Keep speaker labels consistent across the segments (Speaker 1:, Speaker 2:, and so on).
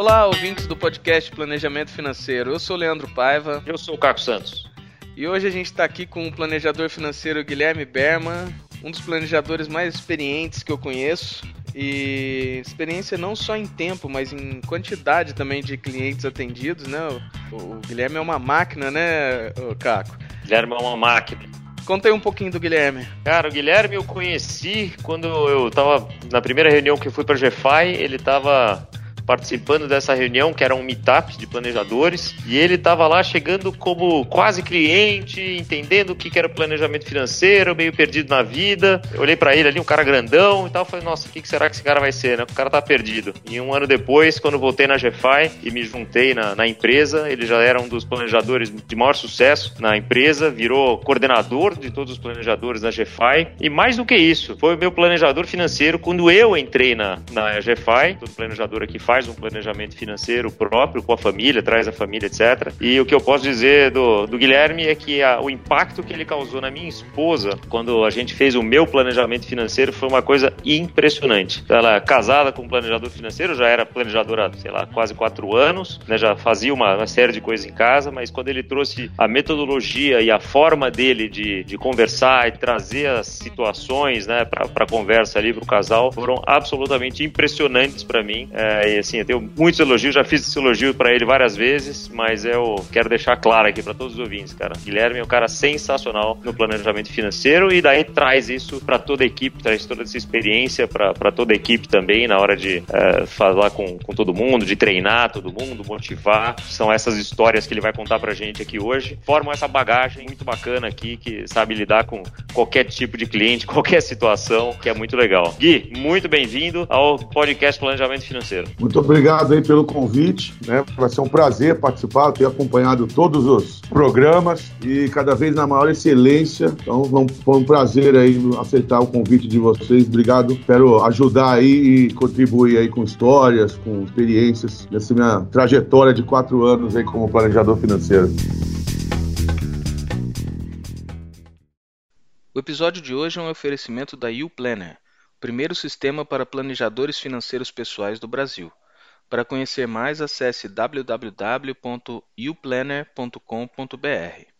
Speaker 1: Olá, ouvintes do podcast Planejamento Financeiro. Eu sou o Leandro Paiva.
Speaker 2: Eu sou o Caco Santos.
Speaker 1: E hoje a gente está aqui com o planejador financeiro Guilherme Berman, um dos planejadores mais experientes que eu conheço. E experiência não só em tempo, mas em quantidade também de clientes atendidos, né? O, o Guilherme é uma máquina, né, Caco?
Speaker 2: Guilherme é uma máquina.
Speaker 1: Conta aí um pouquinho do Guilherme.
Speaker 2: Cara, o Guilherme eu conheci quando eu tava na primeira reunião que eu fui para GFI, ele tava participando dessa reunião, que era um meetup de planejadores, e ele estava lá chegando como quase cliente, entendendo o que era planejamento financeiro, meio perdido na vida. Eu olhei para ele ali, um cara grandão e tal, falei, nossa, o que será que esse cara vai ser, né? O cara tá perdido. E um ano depois, quando voltei na GFI e me juntei na, na empresa, ele já era um dos planejadores de maior sucesso na empresa, virou coordenador de todos os planejadores da GFI, e mais do que isso, foi o meu planejador financeiro quando eu entrei na, na GFI, todo planejador aqui faz faz um planejamento financeiro próprio com a família, traz a família, etc. E o que eu posso dizer do, do Guilherme é que a, o impacto que ele causou na minha esposa quando a gente fez o meu planejamento financeiro foi uma coisa impressionante. Ela é casada com um planejador financeiro, já era planejadora, sei lá, quase quatro anos, né, já fazia uma, uma série de coisas em casa, mas quando ele trouxe a metodologia e a forma dele de, de conversar e trazer as situações né, para conversa ali para o casal, foram absolutamente impressionantes para mim. É, assim, eu tenho muitos elogios, já fiz esse elogio para ele várias vezes, mas eu quero deixar claro aqui para todos os ouvintes, cara. Guilherme é um cara sensacional no planejamento financeiro e daí traz isso para toda a equipe, traz toda essa experiência para toda a equipe também na hora de é, falar com, com todo mundo, de treinar todo mundo, motivar. São essas histórias que ele vai contar pra gente aqui hoje. Formam essa bagagem muito bacana aqui que sabe lidar com qualquer tipo de cliente, qualquer situação, que é muito legal. Gui, muito bem-vindo ao podcast Planejamento Financeiro.
Speaker 3: Muito obrigado aí pelo convite, né? Vai ser um prazer participar, ter acompanhado todos os programas e cada vez na maior excelência. Então, foi um prazer aí aceitar o convite de vocês. Obrigado. Quero ajudar aí e contribuir aí com histórias, com experiências nessa minha trajetória de quatro anos aí como planejador financeiro.
Speaker 1: O episódio de hoje é um oferecimento da YouPlanner, o primeiro sistema para planejadores financeiros pessoais do Brasil. Para conhecer mais, acesse www.uplanner.com.br.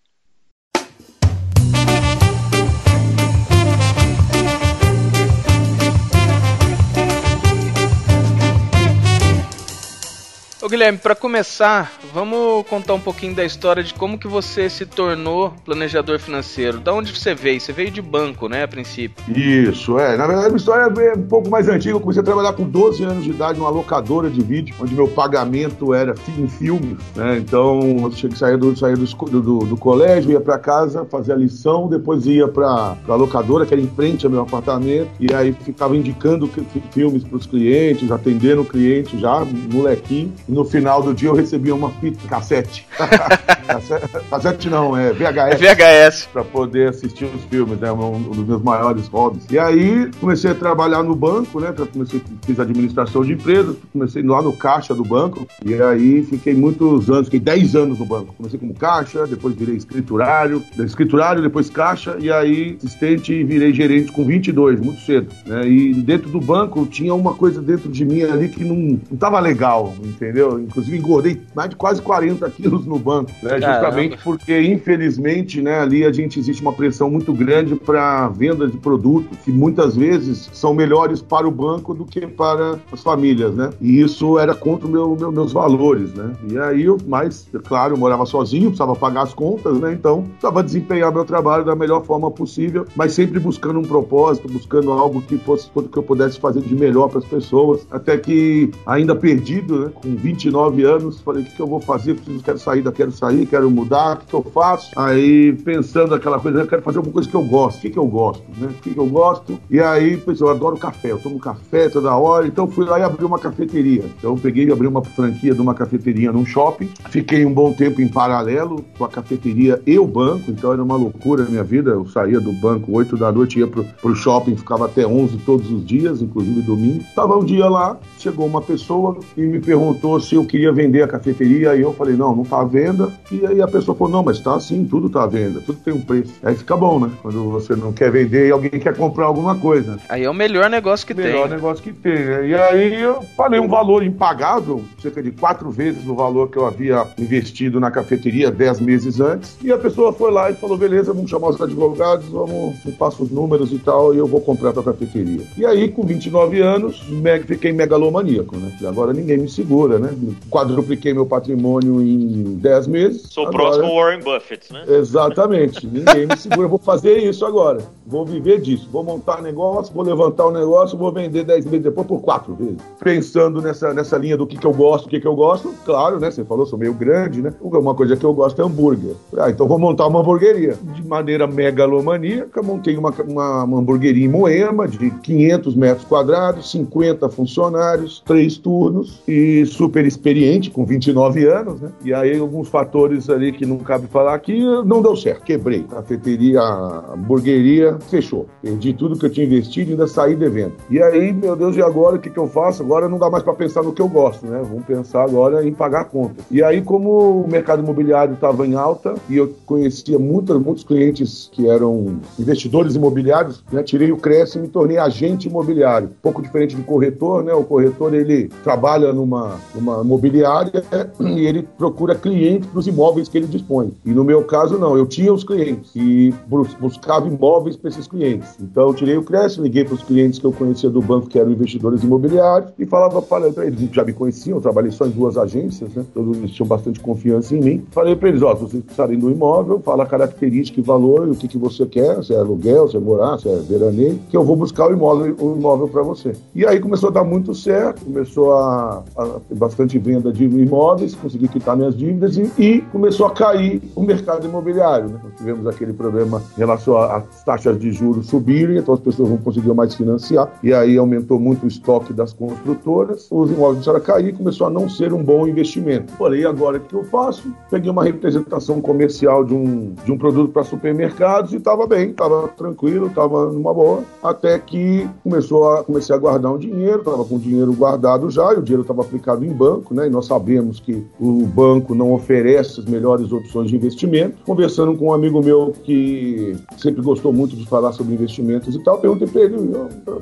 Speaker 1: Ô Guilherme, para começar, vamos contar um pouquinho da história de como que você se tornou planejador financeiro. Da onde você veio? Você veio de banco, né, a princípio?
Speaker 3: Isso, é. Na verdade, a história é um pouco mais antiga. Eu comecei a trabalhar com 12 anos de idade numa locadora de vídeo, onde meu pagamento era em filmes, né? Então, eu tinha que sair do, sair do, do, do colégio, ia para casa, fazer a lição, depois ia para a locadora, que era em frente ao meu apartamento, e aí ficava indicando filmes para os clientes, atendendo o cliente já, molequinho no final do dia eu recebia uma fita cassete. cassete não, é VHS.
Speaker 1: É VHS.
Speaker 3: Pra poder assistir os filmes, né? Um, um, dos meus maiores hobbies. E aí comecei a trabalhar no banco, né? Comecei, fiz administração de empresas, comecei lá no caixa do banco. E aí fiquei muitos anos, fiquei 10 anos no banco. Comecei como caixa, depois virei escriturário, escriturário, depois caixa, e aí assistente e virei gerente com 22, muito cedo. Né? E dentro do banco tinha uma coisa dentro de mim ali que não, não tava legal, entendeu? Entendeu? Inclusive engordei mais de quase 40 quilos no banco, né? Justamente porque, infelizmente, né, ali a gente existe uma pressão muito grande para venda de produtos que muitas vezes são melhores para o banco do que para as famílias, né? E isso era contra o meu, meu, meus valores, né? E aí eu, mas, claro, eu morava sozinho, precisava pagar as contas, né? Então, precisava desempenhar meu trabalho da melhor forma possível, mas sempre buscando um propósito, buscando algo que fosse tudo que eu pudesse fazer de melhor para as pessoas, até que ainda perdido, né, com 20 29 anos, falei, o que, que eu vou fazer? Preciso, quero sair quero sair, quero mudar, o que, que eu faço? Aí, pensando aquela coisa, eu quero fazer alguma coisa que eu gosto. O que, que eu gosto, né? O que, que eu gosto? E aí, pensei, eu adoro café, eu tomo café toda hora, então fui lá e abri uma cafeteria. Então, eu peguei e abri uma franquia de uma cafeteria num shopping, fiquei um bom tempo em paralelo com a cafeteria e o banco, então era uma loucura na minha vida, eu saía do banco 8 da noite, ia pro, pro shopping, ficava até 11 todos os dias, inclusive domingo. Estava um dia lá, chegou uma pessoa e me perguntou se eu queria vender a cafeteria, aí eu falei, não, não tá à venda. E aí a pessoa falou, não, mas tá sim, tudo tá à venda, tudo tem um preço. Aí fica bom, né? Quando você não quer vender e alguém quer comprar alguma coisa.
Speaker 1: Aí é o melhor negócio que
Speaker 3: melhor
Speaker 1: tem.
Speaker 3: Melhor negócio que tem. Né? E aí eu falei um valor impagável, cerca de quatro vezes o valor que eu havia investido na cafeteria dez meses antes. E a pessoa foi lá e falou, beleza, vamos chamar os advogados, vamos, eu passo os números e tal, e eu vou comprar a tua cafeteria. E aí, com 29 anos, fiquei megalomaníaco, né? Agora ninguém me segura, né? Quadrupliquei meu patrimônio em 10 meses.
Speaker 2: Sou agora... próximo Warren Buffett, né?
Speaker 3: Exatamente. ninguém me segura. Eu vou fazer isso agora. Vou viver disso. Vou montar negócio, vou levantar o um negócio, vou vender 10 meses depois por quatro vezes. Pensando nessa, nessa linha do que, que eu gosto, o que, que eu gosto, claro, né? Você falou, sou meio grande, né? Uma coisa que eu gosto é hambúrguer. Ah, então vou montar uma hamburgueria. De maneira megalomaníaca, montei uma, uma, uma hamburgueria em Moema de 500 metros quadrados, 50 funcionários, três turnos e super experiente, com 29 anos, né? E aí alguns fatores ali que não cabe falar aqui, não deu certo. Quebrei. Cafeteria, a hamburgueria, fechou. Perdi tudo que eu tinha investido e ainda saí devendo. E aí, meu Deus, e agora o que, que eu faço? Agora não dá mais para pensar no que eu gosto, né? Vamos pensar agora em pagar contas. E aí, como o mercado imobiliário estava em alta e eu conhecia muitos, muitos clientes que eram investidores imobiliários, né? tirei o Cresce e me tornei agente imobiliário. Um pouco diferente do corretor, né? O corretor ele trabalha numa, numa imobiliária e ele procura clientes para os imóveis que ele dispõe. E no meu caso, não, eu tinha os clientes e buscava imóveis para esses clientes. Então, eu tirei o Cresce, liguei para os clientes que eu conhecia do banco, que eram investidores imobiliários, e falava para eles, já me conheciam, eu trabalhei só em duas agências, né? Todos eles tinham bastante confiança em mim. Falei para eles: ó, se vocês precisarem do imóvel, fala a característica e valor, e o que, que você quer, se é aluguel, se é morar, se é veraneio, que eu vou buscar o imóvel, o imóvel para você. E aí começou a dar muito certo, começou a, a bastante venda de imóveis, consegui quitar minhas dívidas e, e começou a cair o mercado imobiliário. Né? Nós tivemos aquele problema em relação às taxas de juros subirem, então as pessoas não conseguiam mais financiar, e aí aumentou muito o estoque das construtoras, os imóveis começaram a cair, começou a não ser um bom investimento. Falei, agora o que eu faço? Peguei uma representação comercial de um, de um produto para supermercados e estava bem, estava tranquilo, estava numa boa, até que começou a, comecei a guardar um dinheiro, estava com o dinheiro guardado já, e o dinheiro estava aplicado em banco, né? E nós sabemos que o banco não oferece as melhores opções de investimento. Conversando com um amigo meu que sempre gostou muito de falar sobre investimentos e tal, perguntei para ele,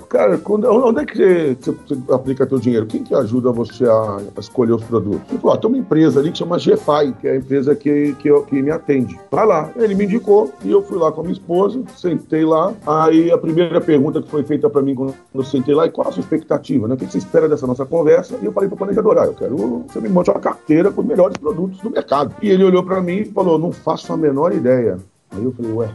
Speaker 3: cara, quando, onde é que você, você, aplica teu dinheiro? Quem que ajuda você a, a escolher os produtos? Ele falou, ah, tem uma empresa ali que chama GFI, que é a empresa que, que, que me atende. Vai lá. Ele me indicou e eu fui lá com a minha esposa, sentei lá. Aí a primeira pergunta que foi feita para mim quando eu sentei lá é qual a sua expectativa, né? O que você espera dessa nossa conversa? E eu falei para o planejador, ah, eu quero que você me monte uma carteira com os melhores produtos do mercado. E ele olhou para mim e falou, não faço a menor ideia. Aí eu falei, ué,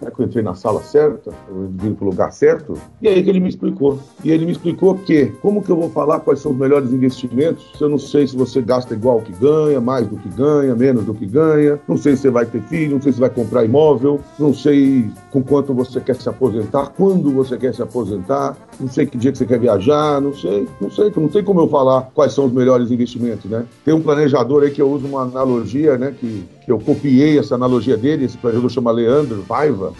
Speaker 3: Será que eu entrei na sala certa? Eu vim para o lugar certo? E aí que ele me explicou. E ele me explicou que, como que eu vou falar quais são os melhores investimentos se eu não sei se você gasta igual que ganha, mais do que ganha, menos do que ganha, não sei se você vai ter filho, não sei se vai comprar imóvel, não sei com quanto você quer se aposentar, quando você quer se aposentar, não sei que dia que você quer viajar, não sei, não sei, não tem como eu falar quais são os melhores investimentos, né? Tem um planejador aí que eu uso uma analogia, né, que eu copiei essa analogia dele, esse planejador chama Leandro Paiva,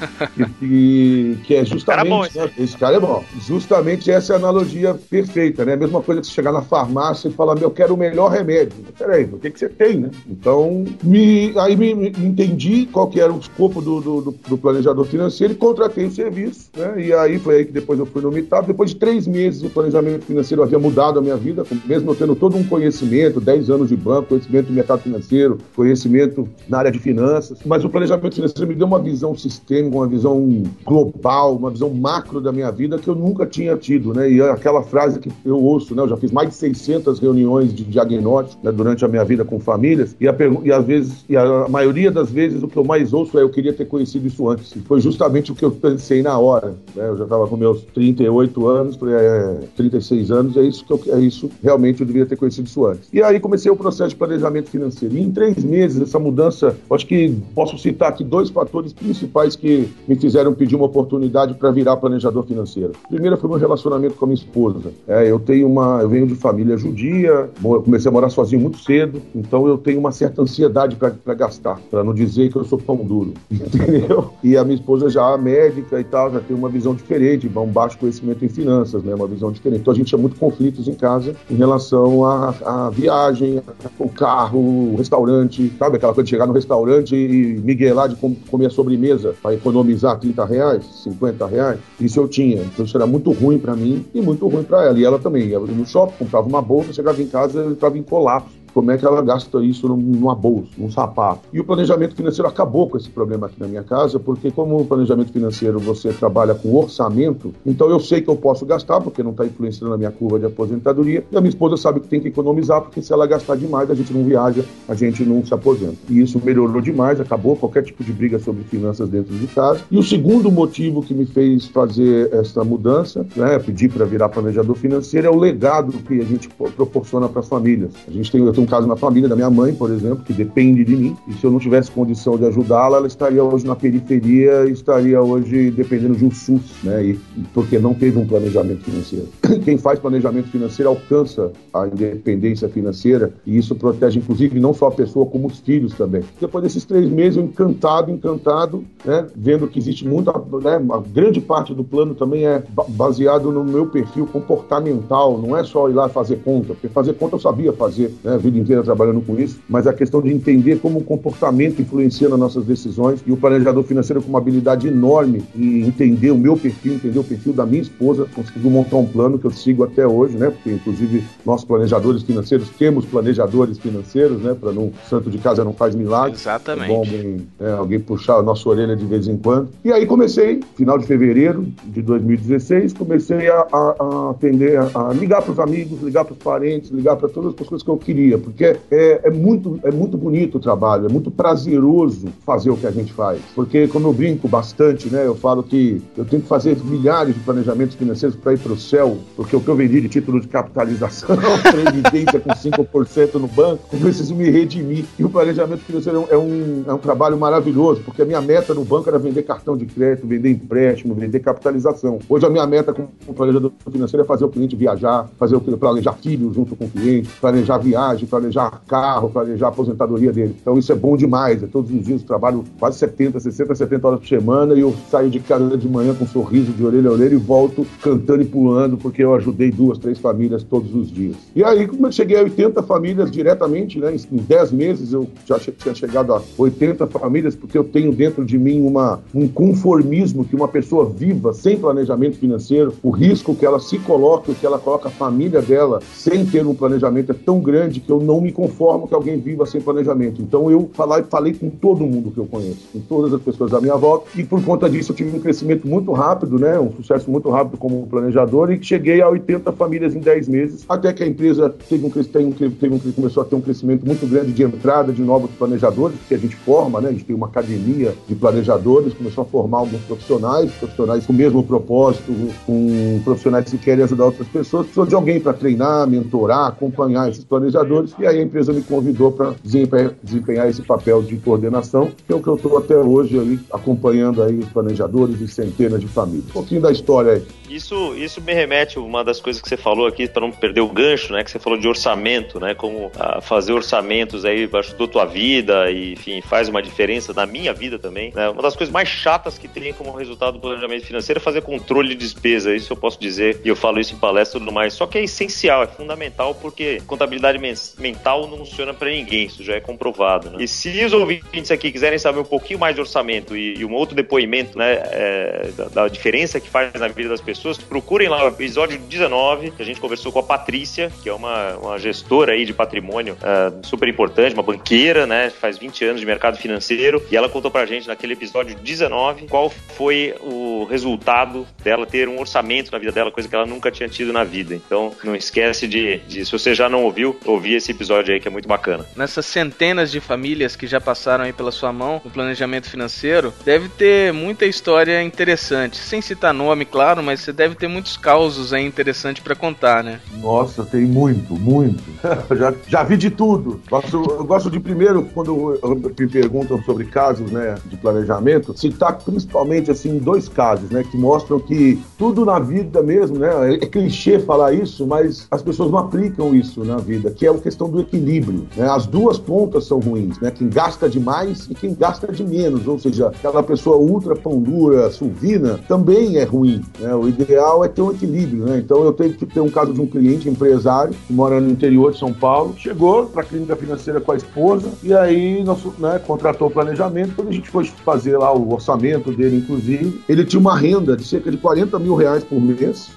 Speaker 3: que, que é justamente. Cara bom, esse, né, esse cara é bom. Justamente essa é a analogia perfeita, né? A mesma coisa que você chegar na farmácia e falar, meu, eu quero o melhor remédio. Peraí, o que, que você tem, né? Então, me, aí me, me entendi qual que era o escopo do, do, do, planejador financeiro e contratei o serviço, né? E aí foi aí que depois eu fui no Meetup. Depois de três meses, o planejamento financeiro havia mudado a minha vida, mesmo eu tendo todo um conhecimento, 10 anos de banco, conhecimento do mercado financeiro, conhecimento na área de finanças, mas o planejamento financeiro me deu uma visão sistêmica, uma visão global, uma visão macro da minha vida que eu nunca tinha tido, né? E aquela frase que eu ouço, né? Eu já fiz mais de 600 reuniões de diagnóstico né? durante a minha vida com famílias e, a, e às vezes, e a maioria das vezes o que eu mais ouço é eu queria ter conhecido isso antes. E foi justamente o que eu pensei na hora, né? Eu já estava com meus 38 anos, é, 36 anos, é isso que eu, é isso realmente eu devia ter conhecido isso antes. E aí comecei o processo de planejamento financeiro. E em três meses essa mudança mudança, acho que posso citar aqui dois fatores principais que me fizeram pedir uma oportunidade para virar planejador financeiro. Primeiro foi meu relacionamento com a minha esposa. É, eu tenho uma, eu venho de família judia, comecei a morar sozinho muito cedo, então eu tenho uma certa ansiedade para gastar, para não dizer que eu sou pão duro, entendeu? E a minha esposa já é médica e tal, já tem uma visão diferente, um baixo conhecimento em finanças, né? Uma visão diferente. Então a gente tinha muito conflitos em casa em relação à, viagem, o carro, o restaurante, sabe? Aquela coisa chegar no restaurante e miguelar de comer a sobremesa para economizar 30 reais, 50 reais. Isso eu tinha. Então isso era muito ruim para mim e muito ruim para ela. E ela também ia no shopping, comprava uma bolsa, chegava em casa e estava em colapso como é que ela gasta isso numa bolsa, num sapato. E o planejamento financeiro acabou com esse problema aqui na minha casa, porque como o planejamento financeiro você trabalha com orçamento, então eu sei que eu posso gastar, porque não está influenciando a minha curva de aposentadoria, e a minha esposa sabe que tem que economizar, porque se ela gastar demais, a gente não viaja, a gente não se aposenta. E isso melhorou demais, acabou qualquer tipo de briga sobre finanças dentro de casa. E o segundo motivo que me fez fazer essa mudança, né, pedir para virar planejador financeiro, é o legado que a gente proporciona para as famílias. A gente tem, eu um caso na família da minha mãe, por exemplo, que depende de mim. E se eu não tivesse condição de ajudá-la, ela estaria hoje na periferia estaria hoje dependendo de um SUS, né? E, porque não teve um planejamento financeiro. Quem faz planejamento financeiro alcança a independência financeira e isso protege, inclusive, não só a pessoa, como os filhos também. Depois desses três meses, eu encantado, encantado, né? Vendo que existe muita, né? Uma grande parte do plano também é baseado no meu perfil comportamental, não é só ir lá fazer conta, porque fazer conta eu sabia fazer, né? Vida inteira trabalhando com isso, mas a questão de entender como o comportamento influencia nas nossas decisões e o planejador financeiro com uma habilidade enorme em entender o meu perfil, entender o perfil da minha esposa, conseguiu montar um plano que eu sigo até hoje, né? Porque inclusive nós planejadores financeiros temos planejadores financeiros, né? Para não santo de casa não faz milagre.
Speaker 1: Exatamente.
Speaker 3: É bom alguém, é, alguém puxar a nossa orelha de vez em quando. E aí comecei, final de fevereiro de 2016, comecei a, a, a atender, a, a ligar para os amigos, ligar para os parentes, ligar para todas as pessoas que eu queria porque é, é, muito, é muito bonito o trabalho, é muito prazeroso fazer o que a gente faz. Porque, como eu brinco bastante, né, eu falo que eu tenho que fazer milhares de planejamentos financeiros para ir para o céu, porque o que eu vendi de título de capitalização, previdência com 5% no banco, eu preciso me redimir. E o planejamento financeiro é um, é um trabalho maravilhoso, porque a minha meta no banco era vender cartão de crédito, vender empréstimo, vender capitalização. Hoje a minha meta como planejador financeiro é fazer o cliente viajar, fazer o planejar filhos junto com o cliente, planejar viagem, planejar carro, planejar a aposentadoria dele. Então isso é bom demais. É todos os dias eu trabalho quase 70, 60, 70 horas por semana e eu saio de casa de manhã com um sorriso de orelha a orelha e volto cantando e pulando porque eu ajudei duas, três famílias todos os dias. E aí, como eu cheguei a 80 famílias diretamente, né, em 10 meses eu já tinha chegado a 80 famílias porque eu tenho dentro de mim uma, um conformismo que uma pessoa viva sem planejamento financeiro, o risco que ela se coloca, que ela coloca a família dela sem ter um planejamento é tão grande que eu não me conformo que alguém viva sem planejamento. Então eu falei, falei com todo mundo que eu conheço, com todas as pessoas da minha volta, e por conta disso eu tive um crescimento muito rápido, né? Um sucesso muito rápido como planejador e cheguei a 80 famílias em 10 meses, até que a empresa teve um, teve, teve um, começou a ter um crescimento muito grande de entrada de novos planejadores, que a gente forma, né? A gente tem uma academia de planejadores, começou a formar alguns profissionais, profissionais com o mesmo propósito, com profissionais que querem ajudar outras pessoas, precisam de alguém para treinar, mentorar, acompanhar esses planejadores e aí a empresa me convidou para desempenhar, esse papel de coordenação, que é o que eu estou até hoje aí, acompanhando aí os planejadores e centenas de famílias. Um pouquinho da história aí.
Speaker 2: Isso, isso me remete a uma das coisas que você falou aqui, para não perder o gancho, né? Que você falou de orçamento, né? Como ah, fazer orçamentos aí ajudou tua vida e, enfim, faz uma diferença na minha vida também. Né? Uma das coisas mais chatas que tem como resultado do planejamento financeiro é fazer controle de despesa. Isso eu posso dizer, e eu falo isso em palestra e tudo mais. Só que é essencial, é fundamental, porque contabilidade mental não funciona para ninguém, isso já é comprovado. Né? E se os ouvintes aqui quiserem saber um pouquinho mais de orçamento e, e um outro depoimento, né, é, da, da diferença que faz na vida das pessoas, procurem lá o episódio 19, que a gente conversou com a Patrícia, que é uma, uma gestora aí de patrimônio uh, super importante, uma banqueira, né? Faz 20 anos de mercado financeiro. E ela contou pra gente naquele episódio 19 qual foi o resultado dela ter um orçamento na vida dela, coisa que ela nunca tinha tido na vida. Então, não esquece de, de se você já não ouviu, ouvir esse episódio aí que é muito bacana.
Speaker 1: Nessas centenas de famílias que já passaram aí pela sua mão no planejamento financeiro, deve ter muita história interessante. Sem citar nome, claro, mas você deve ter muitos causos aí interessantes para contar, né?
Speaker 3: Nossa, tem muito, muito. já, já vi de tudo. Gosto, eu gosto de primeiro, quando me perguntam sobre casos né, de planejamento, citar principalmente assim dois casos, né, que mostram que tudo na vida mesmo, né, é clichê falar isso, mas as pessoas não aplicam isso na vida, que é a questão do equilíbrio. Né? As duas pontas são ruins, né? Quem gasta demais e quem gasta de menos, ou seja, aquela pessoa ultra pão dura, sulvina, também é ruim. Né? O ideal é ter um equilíbrio, né? Então eu tenho que ter um caso de um cliente empresário que mora no interior de São Paulo, chegou para a clínica financeira com a esposa e aí nós, né, contratou o planejamento. Quando a gente foi fazer lá o orçamento dele, inclusive, ele tinha uma renda de cerca de 40 mil reais por mês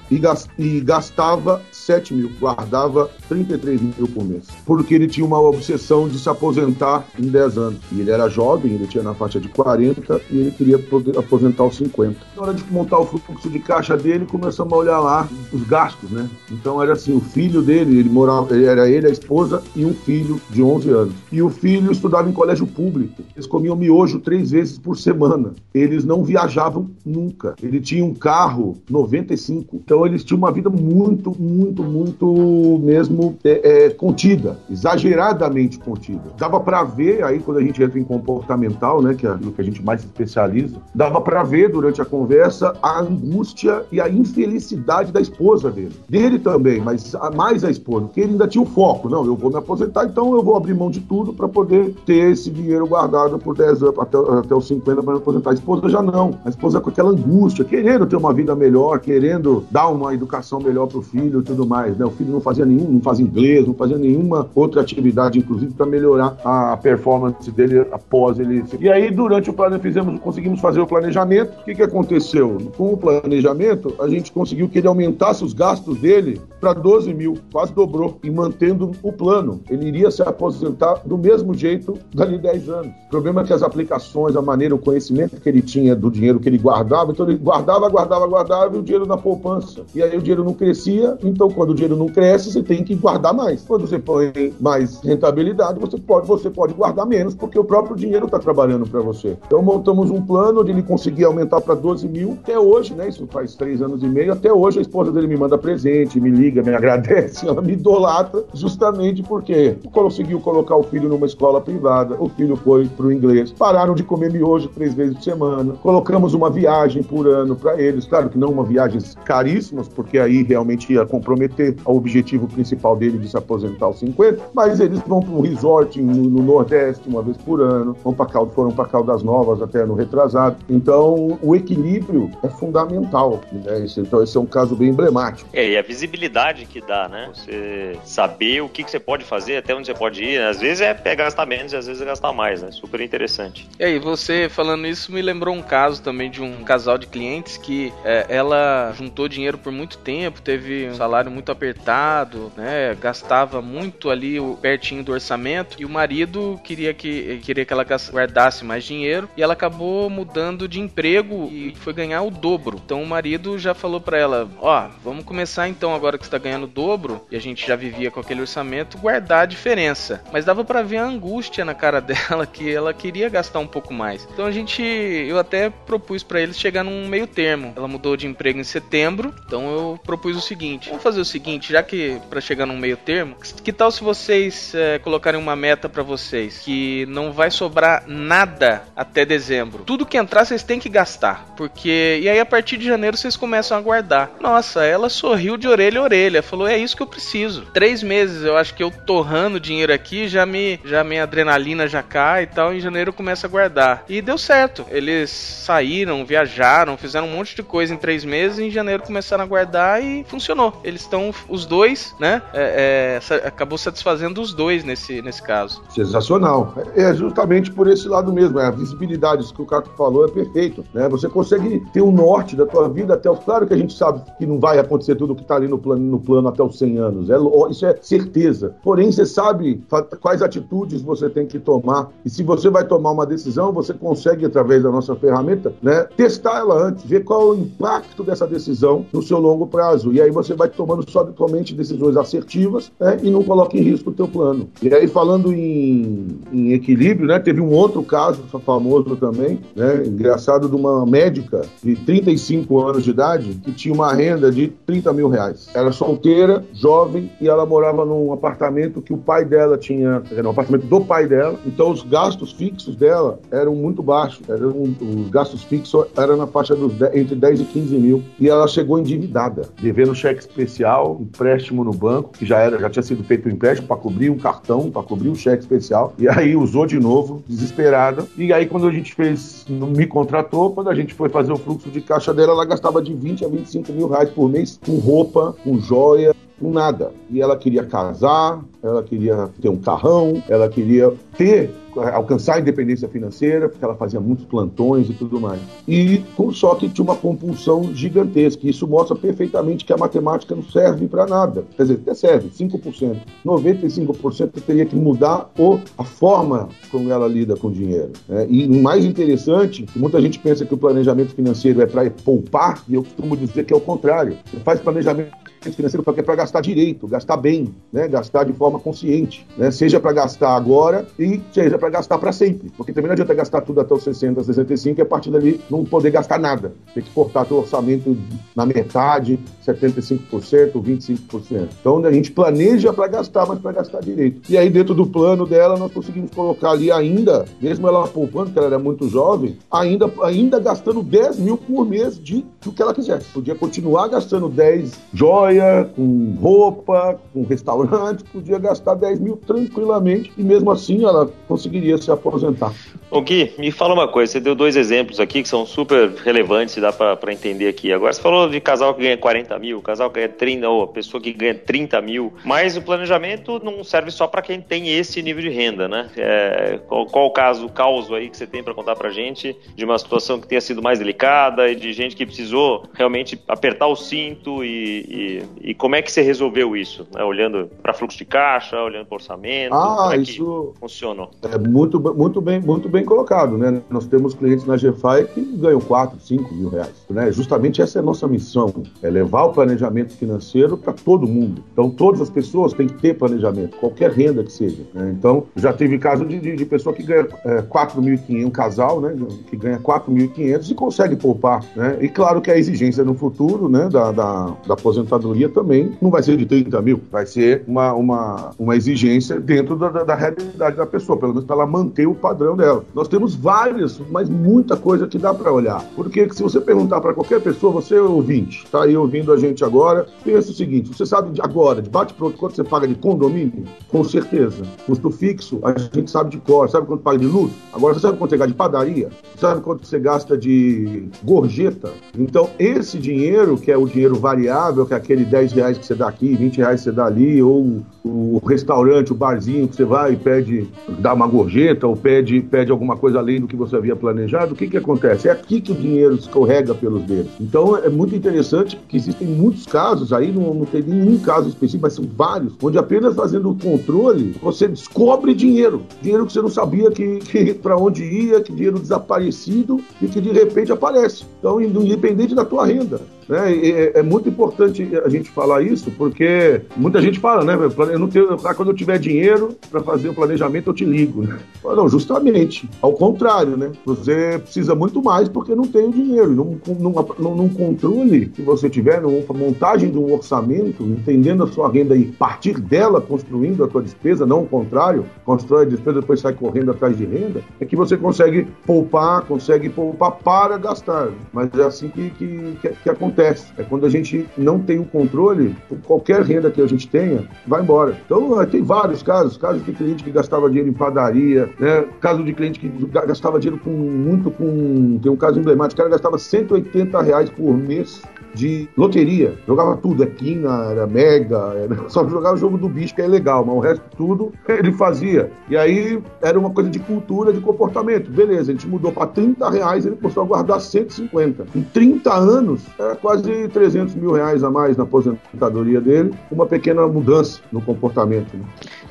Speaker 3: e gastava 7 mil, guardava 33 mil por mês, porque ele tinha uma obsessão de se aposentar em 10 anos. E ele era jovem, ele tinha na faixa de 40 e ele queria poder aposentar aos 50. Na hora de montar o fluxo de caixa dele, começamos a olhar lá os gastos, né? Então era assim, o filho dele, ele morava, era ele, a esposa e um filho de 11 anos. E o filho estudava em colégio público. Eles comiam miojo três vezes por semana. Eles não viajavam nunca. Ele tinha um carro 95. Então eles tinham uma vida muito, muito, muito mesmo é, é, contida, exageradamente contida. Dava para ver aí quando a gente entra em comportamental, né, que é o que a gente mais se especializa, dava para ver durante a conversa a angústia e a infelicidade da esposa dele. Dele também, mas mais a esposa, porque ele ainda tinha o foco. Não, eu vou me aposentar, então eu vou abrir mão de tudo para poder ter esse dinheiro guardado por 10 anos, até, até os 50 para me aposentar. A esposa já não. A esposa com aquela angústia, querendo ter uma vida melhor, querendo dar uma educação melhor para o filho e tudo mais. Né? O filho não fazia nenhum, não fazia inglês, não fazia nenhuma outra atividade, inclusive para melhorar a performance dele após ele. E aí, durante o plano, fizemos, conseguimos fazer o planejamento. O que, que aconteceu? Com o planejamento, a gente conseguiu que ele aumentasse os gastos dele para 12 mil, quase dobrou, e mantendo o plano. Ele iria se aposentar do mesmo jeito dali 10 anos. O problema é que as aplicações, a maneira, o conhecimento que ele tinha do dinheiro que ele guardava, então ele guardava, guardava, guardava e o dinheiro na poupança. E aí o dinheiro não crescia, então quando o dinheiro não cresce, você tem que guardar mais. Quando você põe mais rentabilidade, você pode, você pode guardar menos, porque o próprio dinheiro está trabalhando para você. Então montamos um plano onde ele conseguia aumentar para 12 mil. Até hoje, né? Isso faz três anos e meio. Até hoje a esposa dele me manda presente, me liga, me agradece, ela me idolatra, justamente porque conseguiu colocar o filho numa escola privada, o filho foi para o inglês, pararam de comer miojo três vezes por semana, colocamos uma viagem por ano para eles, claro que não uma viagens caríssimas, porque aí realmente ia comprometer o objetivo principal dele de se aposentar aos 50, mas eles vão para um resort no, no, Nordeste uma vez por ano, vão pra, foram para Caldas Novas até no retrasado. Então, o equilíbrio é fundamental. Né? Esse, então, esse é um caso bem emblemático.
Speaker 2: É, e a visibilidade que dá, né? Você saber o que, que você pode fazer, até onde você pode ir. Às vezes é, é gastar menos e às vezes é gastar mais, né? Super interessante.
Speaker 1: E aí, você falando isso me lembrou um caso também de um casal de clientes que é, ela juntou dinheiro por muito tempo, teve um salário muito apertado, né? Gastava muito ali pertinho do orçamento e o marido queria que queria que ela guardasse mais dinheiro e ela acabou mudando de emprego e foi ganhar o dobro. Então o marido já falou para ela, ó, oh, vamos começar então agora que está ganhando o dobro e a gente já vivia com aquele orçamento, guardar a diferença. Mas dava para ver a angústia na cara dela que ela queria gastar um pouco mais. Então a gente, eu até propus para eles chegar num meio termo. Ela mudou de emprego em setembro, então eu propus o seguinte: vamos fazer o seguinte, já que para chegar num meio termo, que tal se vocês é, colocarem uma meta para vocês que não vai sobrar nada até dezembro. Tudo que entrar vocês têm que gastar, porque e aí a partir de janeiro vocês começam a guardar. Nossa, ela sorriu de orelha a orelha, falou é isso que eu preciso. Três meses eu acho que eu torrando dinheiro aqui já me já minha adrenalina já cai e tal. Em janeiro eu começo a guardar e deu certo. Eles saíram, viajaram, fizeram um monte de coisa em três meses. E em janeiro começaram a guardar e funcionou. Eles estão os dois, né? É, é, acabou satisfazendo os dois nesse nesse caso.
Speaker 3: Sensacional. É justamente por esse lado mesmo. É a visibilidade, isso que o Caco falou é perfeito. Né? Você consegue ter um norte da tua vida até os. Claro que a gente sabe que não vai acontecer tudo que está ali no plano, no plano até os 100 anos. É, isso é certeza. Porém, você sabe quais atitudes você tem que tomar. E se você vai tomar uma decisão, você consegue, através da nossa ferramenta, né, testar ela antes, ver qual é o impacto dessa decisão no seu longo prazo. E aí você vai tomando somente decisões assertivas né, e não coloca em risco o teu plano. E aí, falando em, em equilíbrio, né, teve um outro caso famoso também, né, engraçado, de uma médica de 35 anos de idade que tinha uma renda de 30 mil reais. Era solteira, jovem, e ela morava num apartamento que o pai dela tinha, era um apartamento do pai dela, então os gastos fixos dela eram muito baixos, eram, os gastos fixos eram na faixa dos 10, entre 10 e 15 mil, e ela chegou endividada, devendo cheque especial, empréstimo no banco, que já era, já tinha sido feito o um empréstimo para cobrir um cartão, para cobrir um cheque especial, e aí usou de novo, desesperada, e aí quando a gente fez, me contratou, quando a gente foi fazer o fluxo de caixa dela, ela gastava de 20 a 25 mil reais por mês com roupa, com joia, com nada. E ela queria casar, ela queria ter um carrão, ela queria ter alcançar a independência financeira, porque ela fazia muitos plantões e tudo mais. E só que tinha uma compulsão gigantesca. Isso mostra perfeitamente que a matemática não serve para nada. Quer dizer, até serve, 5%. 95% teria que mudar o, a forma como ela lida com o dinheiro. Né? E o mais interessante, muita gente pensa que o planejamento financeiro é para poupar, e eu costumo dizer que é o contrário. Você faz planejamento financeiro para gastar direito, gastar bem, né? gastar de forma consciente, né? seja para gastar agora e seja para gastar para sempre. Porque também não adianta gastar tudo até os 60, 65 e a partir dali não poder gastar nada. Tem que cortar teu orçamento na metade, 75%, 25%. Então a gente planeja para gastar, mas para gastar direito. E aí dentro do plano dela nós conseguimos colocar ali ainda, mesmo ela poupando, que ela era muito jovem, ainda, ainda gastando 10 mil por mês de do que ela quisesse. Podia continuar gastando 10 joias, joia, com roupa, com restaurante, podia gastar 10 mil tranquilamente e mesmo assim ela conseguiria se aposentar.
Speaker 2: O Gui, me fala uma coisa, você deu dois exemplos aqui que são super relevantes e dá para entender aqui. Agora você falou de casal que ganha 40 mil, casal que ganha 30, ou pessoa que ganha 30 mil, mas o planejamento não serve só para quem tem esse nível de renda, né? É, qual, qual o caso, o caos aí que você tem para contar para gente de uma situação que tenha sido mais delicada e de gente que precisou realmente apertar o cinto e, e e, como é que você resolveu isso? Né? Olhando para fluxo de caixa, olhando para orçamento?
Speaker 3: Ah,
Speaker 2: como é
Speaker 3: isso funcionou? É muito, muito, bem, muito bem colocado, né? Nós temos clientes na GFI que ganham 4, 5 mil reais. Né? Justamente essa é a nossa missão, é levar o planejamento financeiro para todo mundo. Então, todas as pessoas têm que ter planejamento, qualquer renda que seja. Né? Então, já teve caso de, de, de pessoa que ganha é, 4.500, um casal, né? Que ganha 4.500 e consegue poupar, né? E claro que a exigência no futuro, né? Da, da, da aposentadoria também não vai ser de 30 mil, vai ser uma, uma, uma exigência dentro da, da, da realidade da pessoa, pelo menos ela manter o padrão dela. Nós temos várias, mas muita coisa que dá para olhar. Porque se você perguntar para qualquer pessoa, você é ouvinte, está aí ouvindo a gente agora, pensa o seguinte: você sabe de agora, de bate-pronto, quanto você paga de condomínio? Com certeza. Custo fixo, a gente sabe de cor. Sabe quanto paga de luz? Agora, você sabe quanto você gasta de padaria? Sabe quanto você gasta de gorjeta? Então, esse dinheiro, que é o dinheiro variável, que é aquele de 10 reais que você dá aqui, 20 reais que você dá ali, ou o restaurante, o barzinho que você vai e pede, dá uma gorjeta, ou pede, pede alguma coisa além do que você havia planejado, o que que acontece? É aqui que o dinheiro escorrega pelos dedos. Então é muito interessante que existem muitos casos, aí não, não tem nenhum caso específico, mas são vários, onde apenas fazendo o controle você descobre dinheiro. Dinheiro que você não sabia que, que para onde ia, que dinheiro desaparecido e que de repente aparece. Então, independente da tua renda. Né? É, é, muito importante a gente falar isso, porque muita gente fala, né? Eu não tenho, ah, quando eu tiver dinheiro para fazer o planejamento, eu te ligo. Né? Não, justamente, ao contrário, né? Você precisa muito mais porque não tem o dinheiro. Num, num, num controle que você tiver, numa montagem de um orçamento, entendendo a sua renda e partir dela construindo a sua despesa, não o contrário, constrói a despesa depois sai correndo atrás de renda, é que você consegue poupar, consegue poupar para gastar. Mas é assim que, que, que, que acontece acontece. É quando a gente não tem o controle, qualquer renda que a gente tenha vai embora. Então, eh, tem vários casos. Casos de cliente que gastava dinheiro em padaria, né? Caso de cliente que gastava dinheiro com muito com... Tem um caso emblemático, o cara gastava 180 reais por mês de loteria. Jogava tudo, é quina, era mega, era... só jogava o jogo do bicho, que é legal, mas o resto tudo ele fazia. E aí era uma coisa de cultura, de comportamento. Beleza, a gente mudou para 30 reais, ele começou a guardar 150. Em 30 anos, era quase 300 mil reais a mais na aposentadoria dele, uma pequena mudança no comportamento. Né?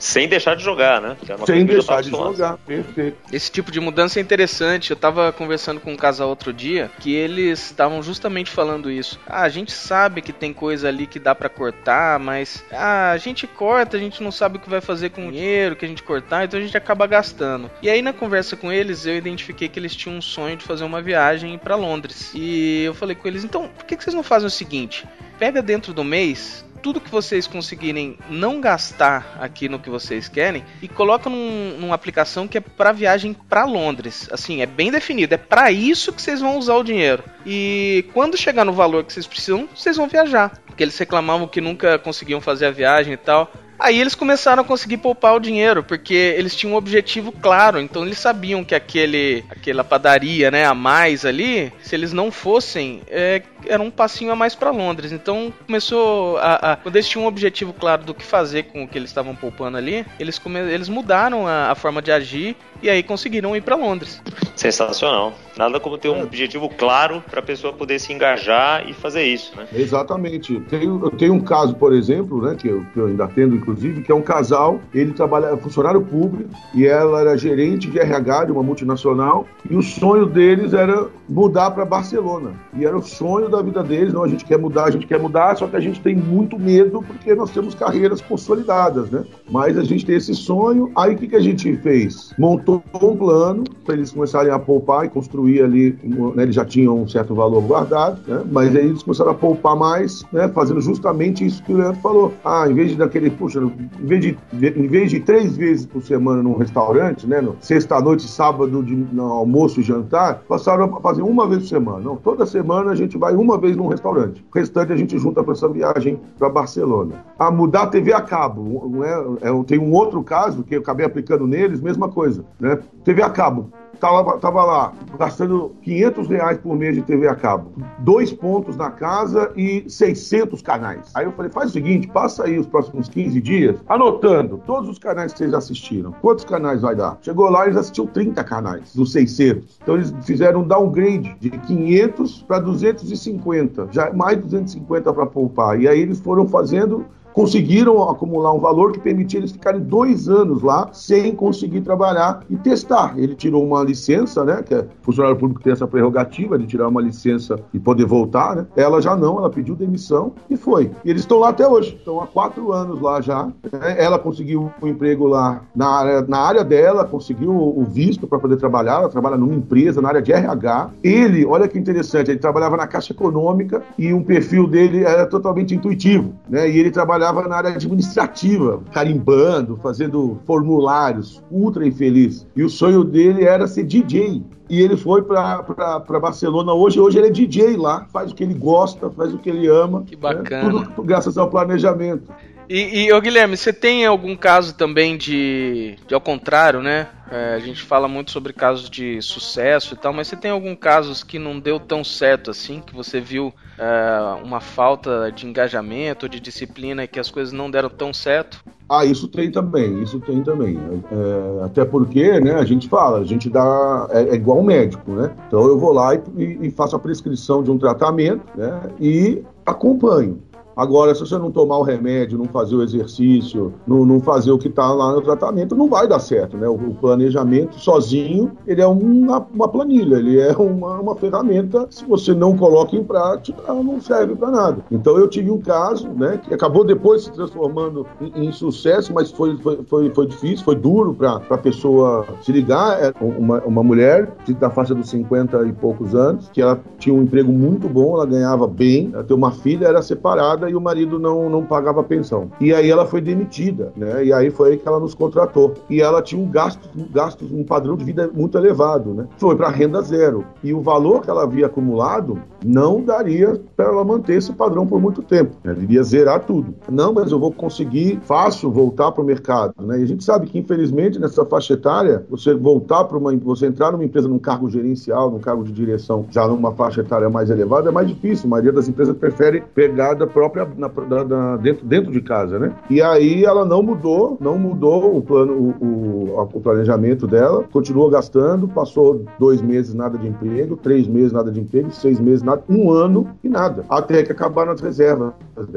Speaker 2: Sem deixar de jogar, né?
Speaker 3: É Sem deixar de jogar, perfeito.
Speaker 1: Esse tipo de mudança é interessante. Eu tava conversando com um casal outro dia que eles estavam justamente falando isso. Ah, a gente sabe que tem coisa ali que dá para cortar, mas ah, a gente corta, a gente não sabe o que vai fazer com o dinheiro que a gente cortar, então a gente acaba gastando. E aí na conversa com eles, eu identifiquei que eles tinham um sonho de fazer uma viagem para Londres. E eu falei com eles, então, por que, que vocês não fazem o seguinte? Pega dentro do mês tudo que vocês conseguirem não gastar aqui no que vocês querem e coloca num, numa aplicação que é para viagem para Londres. Assim, é bem definido, é para isso que vocês vão usar o dinheiro. E quando chegar no valor que vocês precisam, vocês vão viajar. Porque eles reclamavam que nunca conseguiam fazer a viagem e tal. Aí eles começaram a conseguir poupar o dinheiro, porque eles tinham um objetivo claro, então eles sabiam que aquele, aquela padaria, né, a mais ali, se eles não fossem, é, era um passinho a mais para Londres. Então começou a, a, quando eles tinham um objetivo claro do que fazer com o que eles estavam poupando ali, eles come, eles mudaram a, a forma de agir e aí conseguiram ir para Londres.
Speaker 2: Sensacional. Nada como ter um é. objetivo claro para a pessoa poder se engajar e fazer isso, né?
Speaker 3: Exatamente. Tenho, eu tenho um caso, por exemplo, né, que eu, que eu ainda atendo, inclusive, que é um casal, ele trabalha é funcionário público e ela era gerente de RH de uma multinacional e o sonho deles era mudar para Barcelona. E era o sonho da vida deles, não, a gente quer mudar, a gente quer mudar, só que a gente tem muito medo porque nós temos carreiras consolidadas, né? Mas a gente tem esse sonho, aí o que, que a gente fez? Montou um plano para eles começarem a poupar e construir ali, né, eles já tinham um certo valor guardado, né? Mas aí eles começaram a poupar mais, né? Fazendo justamente isso que o Leandro falou. Ah, em vez daquele, puxa, em vez de, em vez de três vezes por semana num restaurante, né? No sexta-noite, sábado, de, no almoço e jantar, passaram a fazer uma vez por semana. Não, toda semana a gente vai uma vez num restaurante. O restante a gente junta para essa viagem para Barcelona. A mudar a TV a cabo, não é, é, tem um outro caso que eu acabei aplicando neles, mesma coisa, né? TV a cabo tava, tava lá gastando 500 reais por mês de TV a cabo, dois pontos na casa e 600 canais. Aí eu falei, faz o seguinte, passa aí os próximos 15 dias, anotando todos os canais que vocês assistiram. Quantos canais vai dar? Chegou lá, eles assistiram 30 canais dos 600. Então eles fizeram um downgrade de 500 para 250, já mais 250 para poupar. E aí eles foram fazendo conseguiram acumular um valor que permitia eles ficarem dois anos lá sem conseguir trabalhar e testar. Ele tirou uma licença, né? Que é funcionário público tem essa prerrogativa de tirar uma licença e poder voltar, né? Ela já não, ela pediu demissão e foi. E eles estão lá até hoje, estão há quatro anos lá já. Né? Ela conseguiu um emprego lá na área, na área dela, conseguiu o visto para poder trabalhar. Ela trabalha numa empresa na área de RH. Ele, olha que interessante, ele trabalhava na Caixa Econômica e o perfil dele era totalmente intuitivo, né? E ele trabalhava trabalhava na área administrativa, carimbando, fazendo formulários, ultra infeliz. E o sonho dele era ser DJ. E ele foi para Barcelona hoje. Hoje ele é DJ lá, faz o que ele gosta, faz o que ele ama.
Speaker 1: Que bacana.
Speaker 3: Né? Tudo graças ao planejamento.
Speaker 1: E, e ô Guilherme, você tem algum caso também de, de ao contrário, né? É, a gente fala muito sobre casos de sucesso e tal, mas você tem algum casos que não deu tão certo assim, que você viu é, uma falta de engajamento, de disciplina que as coisas não deram tão certo?
Speaker 3: Ah, isso tem também, isso tem também. É, até porque, né, a gente fala, a gente dá, é, é igual um médico, né? Então eu vou lá e, e faço a prescrição de um tratamento, né, e acompanho. Agora, se você não tomar o remédio, não fazer o exercício, não, não fazer o que está lá no tratamento, não vai dar certo, né? O, o planejamento sozinho, ele é uma, uma, planilha, ele é uma, uma ferramenta, se você não coloca em prática, não serve para nada. Então, eu tive um caso, né, que acabou depois se transformando em, em sucesso, mas foi, foi, foi, foi difícil, foi duro para a pessoa se ligar. É uma, uma mulher da faixa dos 50 e poucos anos, que ela tinha um emprego muito bom, ela ganhava bem, ela tem uma filha, era separada, e o marido não, não pagava pensão. E aí ela foi demitida, né? E aí foi aí que ela nos contratou. E ela tinha um gasto, um, gasto, um padrão de vida muito elevado, né? Foi para renda zero. E o valor que ela havia acumulado não daria para ela manter esse padrão por muito tempo. Ela iria zerar tudo. Não, mas eu vou conseguir fácil voltar para o mercado, né? E a gente sabe que infelizmente nessa faixa etária, você voltar para uma, você entrar numa empresa num cargo gerencial, num cargo de direção, já numa faixa etária mais elevada, é mais difícil. A maioria das empresas prefere pegar da própria própria na, na, na, dentro, dentro de casa, né? E aí ela não mudou, não mudou o plano, o, o, o planejamento dela, continuou gastando, passou dois meses nada de emprego, três meses nada de emprego, seis meses nada, um ano e nada, até que acabaram as reservas.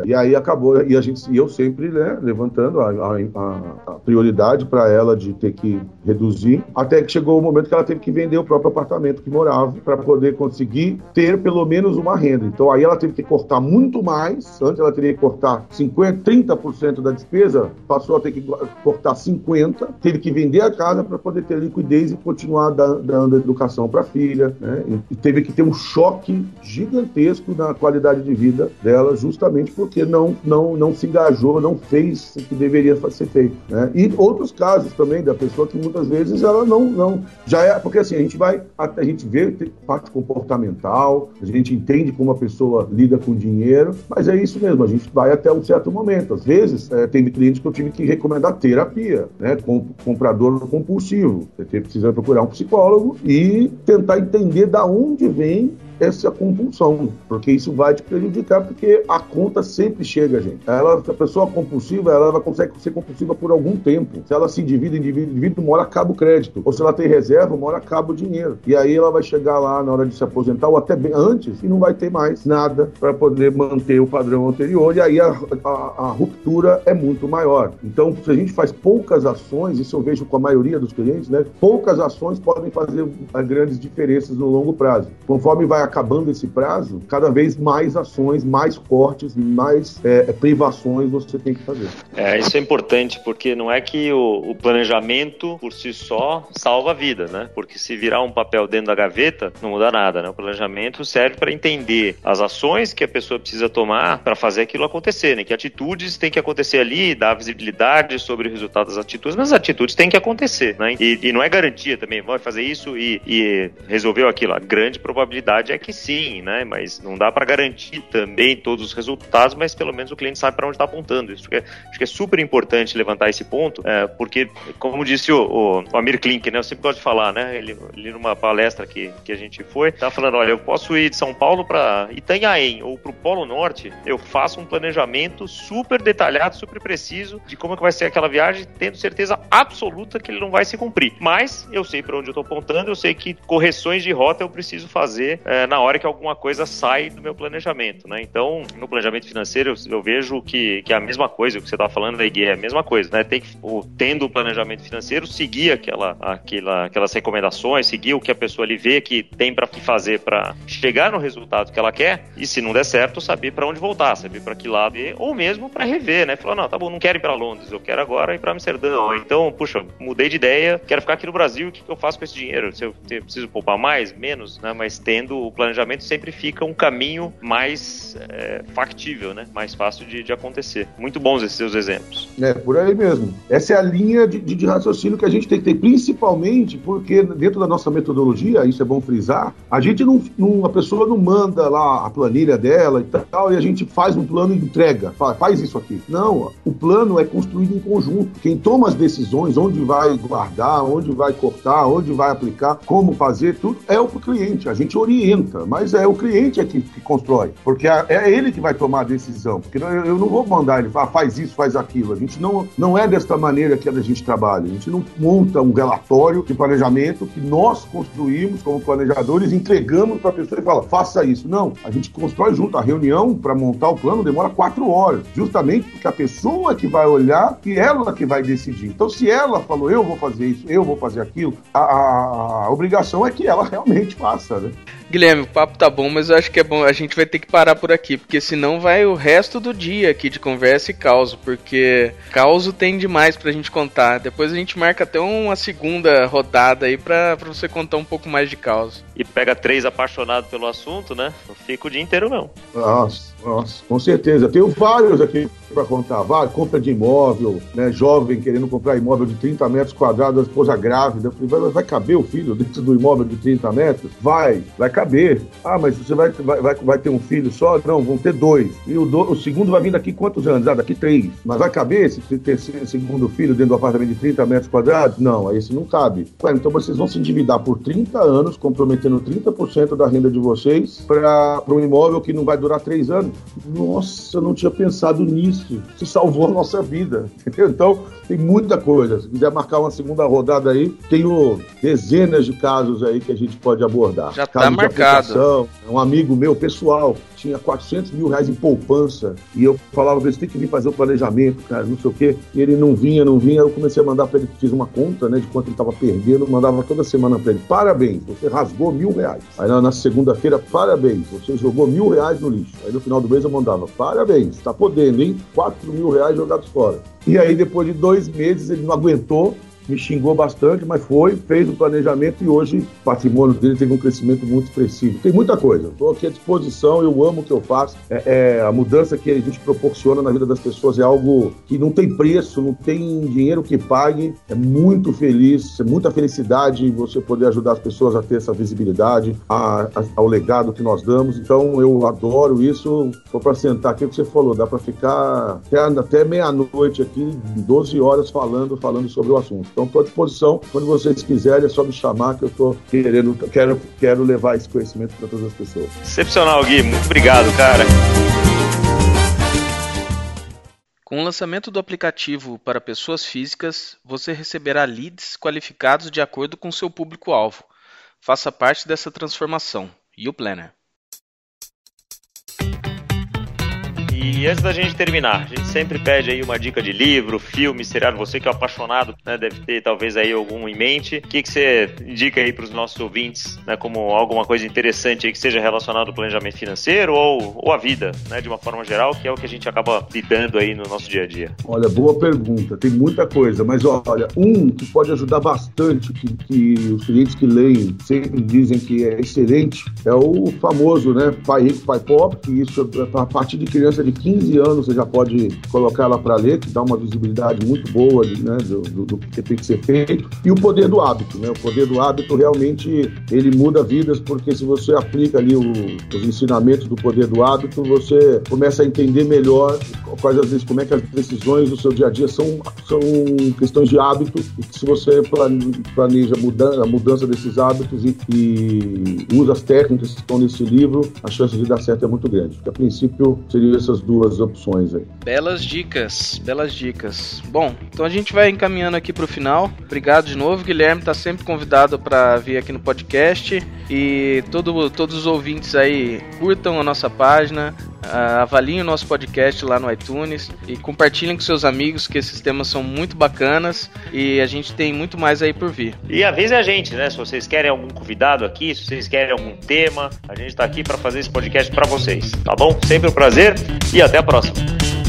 Speaker 3: E aí acabou, e a gente, eu sempre né, levantando a, a, a prioridade para ela de ter que reduzir, até que chegou o momento que ela teve que vender o próprio apartamento que morava para poder conseguir ter pelo menos uma renda. Então aí ela teve que cortar muito mais, antes ela teria que cortar 50, 30% da despesa, passou a ter que cortar 50%, teve que vender a casa para poder ter liquidez e continuar dando educação para a filha, né? e teve que ter um choque gigantesco na qualidade de vida dela, justamente porque não, não, não se engajou, não fez o que deveria ser feito. Né? E outros casos também da pessoa que muitas vezes ela não, não já é, porque assim, a gente vai, a, gente vê parte comportamental, a gente entende como a pessoa lida com dinheiro, mas é isso mesmo, a gente vai até um certo momento. Às vezes, é, tem clientes que eu tive que recomendar terapia, né? Com, comprador compulsivo. Você precisa procurar um psicólogo e tentar entender da onde vem essa compulsão, porque isso vai te prejudicar, porque a conta sempre chega, gente. Ela, a pessoa compulsiva, ela, consegue ser compulsiva por algum tempo. Se ela se divide, divide, divide, uma hora acaba o crédito. Ou se ela tem reserva, uma hora acaba o dinheiro. E aí ela vai chegar lá na hora de se aposentar, ou até bem antes, e não vai ter mais nada para poder manter o padrão anterior, e aí a, a, a ruptura é muito maior. Então, se a gente faz poucas ações, isso eu vejo com a maioria dos clientes, né? Poucas ações podem fazer grandes diferenças no longo prazo. Conforme vai acabando esse prazo, cada vez mais ações, mais cortes, mais é, privações você tem que fazer.
Speaker 2: É, isso é importante, porque não é que o, o planejamento por si só salva a vida, né? Porque se virar um papel dentro da gaveta, não muda nada, né? O planejamento serve para entender as ações que a pessoa precisa tomar para fazer aquilo acontecer, né? Que atitudes tem que acontecer ali, dar visibilidade sobre o resultado das atitudes, mas as atitudes têm que acontecer, né? E, e não é garantia também, vai fazer isso e, e resolveu aquilo. A grande probabilidade é que sim, né? Mas não dá para garantir também todos os resultados, mas pelo menos o cliente sabe para onde está apontando. Isso é, acho que é super importante levantar esse ponto, é, porque, como disse o, o, o, Amir Klink, né? Eu sempre gosto de falar, né? Ele, ele numa palestra que, que a gente foi, tá falando, olha, eu posso ir de São Paulo para Itanhaém ou para o Polo Norte, eu faço um planejamento super detalhado, super preciso de como é que vai ser aquela viagem, tendo certeza absoluta que ele não vai se cumprir. Mas eu sei para onde eu estou apontando, eu sei que correções de rota eu preciso fazer é, na hora que alguma coisa sai do meu planejamento, né? Então, no planejamento financeiro, eu, vejo que, que é a mesma coisa, o que você estava falando aí, é a mesma coisa, né? Tem que, o, tendo o planejamento financeiro, seguir aquela, aquela, aquelas recomendações, seguir o que a pessoa ali vê que tem para fazer para chegar no resultado que ela quer, e se não der certo, saber para onde voltar, saber para que lado ir, ou mesmo para rever, né? Falar, não, tá bom, não quero ir para Londres, eu quero agora ir para Amsterdã. Ou então, puxa, mudei de ideia, quero ficar aqui no Brasil, o que, que eu faço com esse dinheiro? Se eu, se eu preciso poupar mais, menos, né? Mas tendo o planejamento sempre fica um caminho mais é, factível, né? Mais fácil de, de, acontecer. Muito bons esses seus exemplos.
Speaker 3: É, por aí mesmo. Essa é a linha de, de, de, raciocínio que a gente tem que ter, principalmente porque dentro da nossa metodologia, isso é bom frisar, a gente não, não a pessoa não manda lá a planilha dela e tal, e a gente faz um plano e entrega, fala, faz isso aqui. Não, o plano é construído em conjunto. Quem toma as decisões, onde vai guardar, onde vai cortar, onde vai aplicar, como fazer, tudo é o cliente. A gente orienta, mas é o cliente é que, que constrói, porque é, ele que vai tomar a decisão. Porque eu, não vou mandar ele falar, faz isso, faz aquilo. A gente não, não é desta maneira que a gente trabalha. A gente não monta um relatório de planejamento que nós construímos como planejadores, entregamos para a pessoa e fala, faça isso. Não, a gente constrói junto. A reunião para montar o plano demora quatro horas, justamente porque a pessoa que vai olhar e ela que vai decidir. Então, se ela falou, eu vou fazer isso, eu vou fazer aquilo, a, a, a obrigação é que ela realmente faça, né?
Speaker 1: Guilherme, o papo tá bom, mas eu acho que é bom, a gente vai ter que parar por aqui, porque senão vai o resto do dia aqui de conversa e causa, porque causo tem demais pra gente contar. Depois a gente marca até uma segunda rodada aí pra, pra você contar um pouco mais de causa.
Speaker 2: E pega três apaixonados pelo assunto, né? Não fica o dia inteiro, não.
Speaker 3: Nossa, nossa, com certeza. Tenho vários aqui para contar. Vai, compra de imóvel, né? Jovem querendo comprar imóvel de 30 metros quadrados, esposa grávida. Falei, vai, caber o filho dentro do imóvel de 30 metros? Vai, vai caber. Ah, mas você vai, vai, vai, ter um filho só? Não, vão ter dois. E o, do, o segundo vai vir daqui quantos anos? Ah, daqui três. Mas vai caber esse, esse segundo filho dentro do apartamento de 30 metros quadrados? Não, aí esse não cabe. Ué, então vocês vão se endividar por 30 anos, comprometendo 30% da renda de vocês para um imóvel que não vai durar três anos. Nossa, eu não tinha pensado nisso. Isso salvou a nossa vida. Entendeu? Então, tem muita coisa. Se quiser marcar uma segunda rodada aí, tenho dezenas de casos aí que a gente pode abordar.
Speaker 1: Já está marcado.
Speaker 3: Um amigo meu, pessoal, tinha 400 mil reais em poupança e eu falava, você tem que vir fazer o planejamento, cara, não sei o quê. E ele não vinha, não vinha. Eu comecei a mandar para ele, fiz uma conta, né, de quanto ele estava perdendo, mandava toda semana para ele. Parabéns, você rasgou mil reais. Aí na, segunda-feira, parabéns, você jogou mil reais no lixo. Aí no final do mês eu mandava, parabéns, tá podendo, hein? 4 mil reais jogados fora. E aí depois de dois meses ele não aguentou, me xingou bastante, mas foi, fez o planejamento e hoje o patrimônio dele teve um crescimento muito expressivo. Tem muita coisa, estou aqui à disposição, eu amo o que eu faço. É, é, a mudança que a gente proporciona na vida das pessoas é algo que não tem preço, não tem dinheiro que pague. É muito feliz, é muita felicidade você poder ajudar as pessoas a ter essa visibilidade, a, a, ao legado que nós damos. Então eu adoro isso. Só para sentar aqui o que você falou, dá para ficar até, até meia-noite aqui, 12 horas falando, falando sobre o assunto. Então, estou à disposição. Quando vocês quiserem, é só me chamar que eu estou querendo, quero, quero levar esse conhecimento para todas as pessoas.
Speaker 2: Excepcional, Gui. Muito obrigado, cara.
Speaker 1: Com o lançamento do aplicativo para pessoas físicas, você receberá leads qualificados de acordo com seu público-alvo. Faça parte dessa transformação. E o Planner.
Speaker 2: E antes da gente terminar, a gente sempre pede aí uma dica de livro, filme, seriado. Você que é apaixonado, né, deve ter talvez aí algum em mente. O que, que você indica aí para os nossos ouvintes, né, como alguma coisa interessante aí que seja relacionado ao planejamento financeiro ou, ou à vida, né, de uma forma geral, que é o que a gente acaba lidando aí no nosso dia a dia?
Speaker 3: Olha, boa pergunta. Tem muita coisa, mas olha, um que pode ajudar bastante, que, que os clientes que leem sempre dizem que é excelente, é o famoso, né, Pai Rico, Pai Pobre, que isso é a partir de criança de 15 anos você já pode colocar ela para ler, que dá uma visibilidade muito boa né, do, do, do, que tem que ser feito. E o poder do hábito, né? O poder do hábito realmente ele muda vidas, porque se você aplica ali o, os ensinamentos do poder do hábito, você começa a entender melhor quais vezes como é que as decisões do seu dia a dia são, são questões de hábito e que se você planeja mudança, a mudança desses hábitos e, e usa as técnicas que estão nesse livro, a chance de dar certo é muito grande. Porque, a princípio seriam essas duas opções aí.
Speaker 1: Belas dicas, belas dicas. Bom, então a gente vai encaminhando aqui para o final. Obrigado de novo, Guilherme está sempre convidado para vir aqui no podcast e todo, todos os ouvintes aí curtam a nossa página, avaliem o nosso podcast lá no iTunes e compartilhem com seus amigos que esses temas são muito bacanas e a gente tem muito mais aí por vir.
Speaker 2: E avise a gente, né? Se vocês querem algum convidado aqui, se vocês querem algum tema, a gente está aqui para fazer esse podcast para vocês, tá bom? Sempre um prazer e até a próxima.